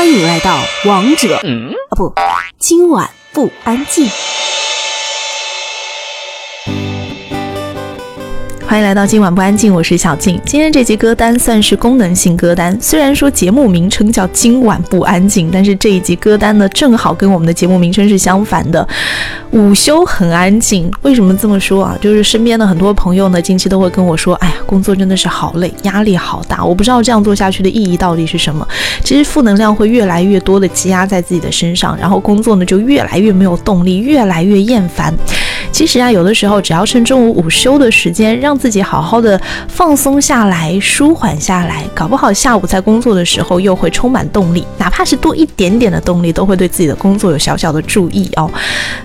欢迎来到王者啊不，今晚不安静。欢迎来到今晚不安静，我是小静。今天这集歌单算是功能性歌单，虽然说节目名称叫今晚不安静，但是这一集歌单呢，正好跟我们的节目名称是相反的。午休很安静，为什么这么说啊？就是身边的很多朋友呢，近期都会跟我说，哎呀，工作真的是好累，压力好大，我不知道这样做下去的意义到底是什么。其实负能量会越来越多的积压在自己的身上，然后工作呢就越来越没有动力，越来越厌烦。其实啊，有的时候只要趁中午午休的时间，让自己好好的放松下来、舒缓下来，搞不好下午在工作的时候又会充满动力，哪怕是多一点点的动力，都会对自己的工作有小小的注意哦。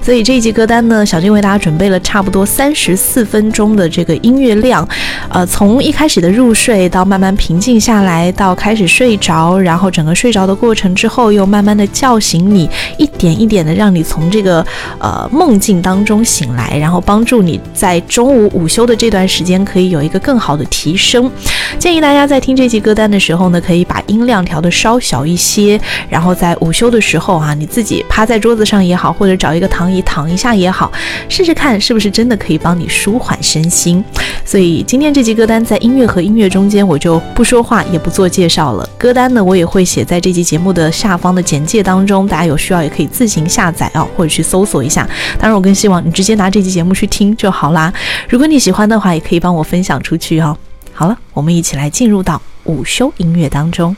所以这一集歌单呢，小静为大家准备了差不多三十四分钟的这个音乐量，呃，从一开始的入睡到慢慢平静下来，到开始睡着，然后整个睡着的过程之后，又慢慢的叫醒你，一点一点的让你从这个呃梦境当中醒。来，来然后帮助你在中午午休的这段时间可以有一个更好的提升。建议大家在听这期歌单的时候呢，可以把音量调的稍小一些，然后在午休的时候啊，你自己趴在桌子上也好，或者找一个躺椅躺一下也好，试试看是不是真的可以帮你舒缓身心。所以今天这期歌单在音乐和音乐中间，我就不说话也不做介绍了。歌单呢，我也会写在这期节目的下方的简介当中，大家有需要也可以自行下载啊，或者去搜索一下。当然，我更希望你直接拿。这期节目去听就好啦。如果你喜欢的话，也可以帮我分享出去哦。好了，我们一起来进入到午休音乐当中。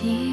see.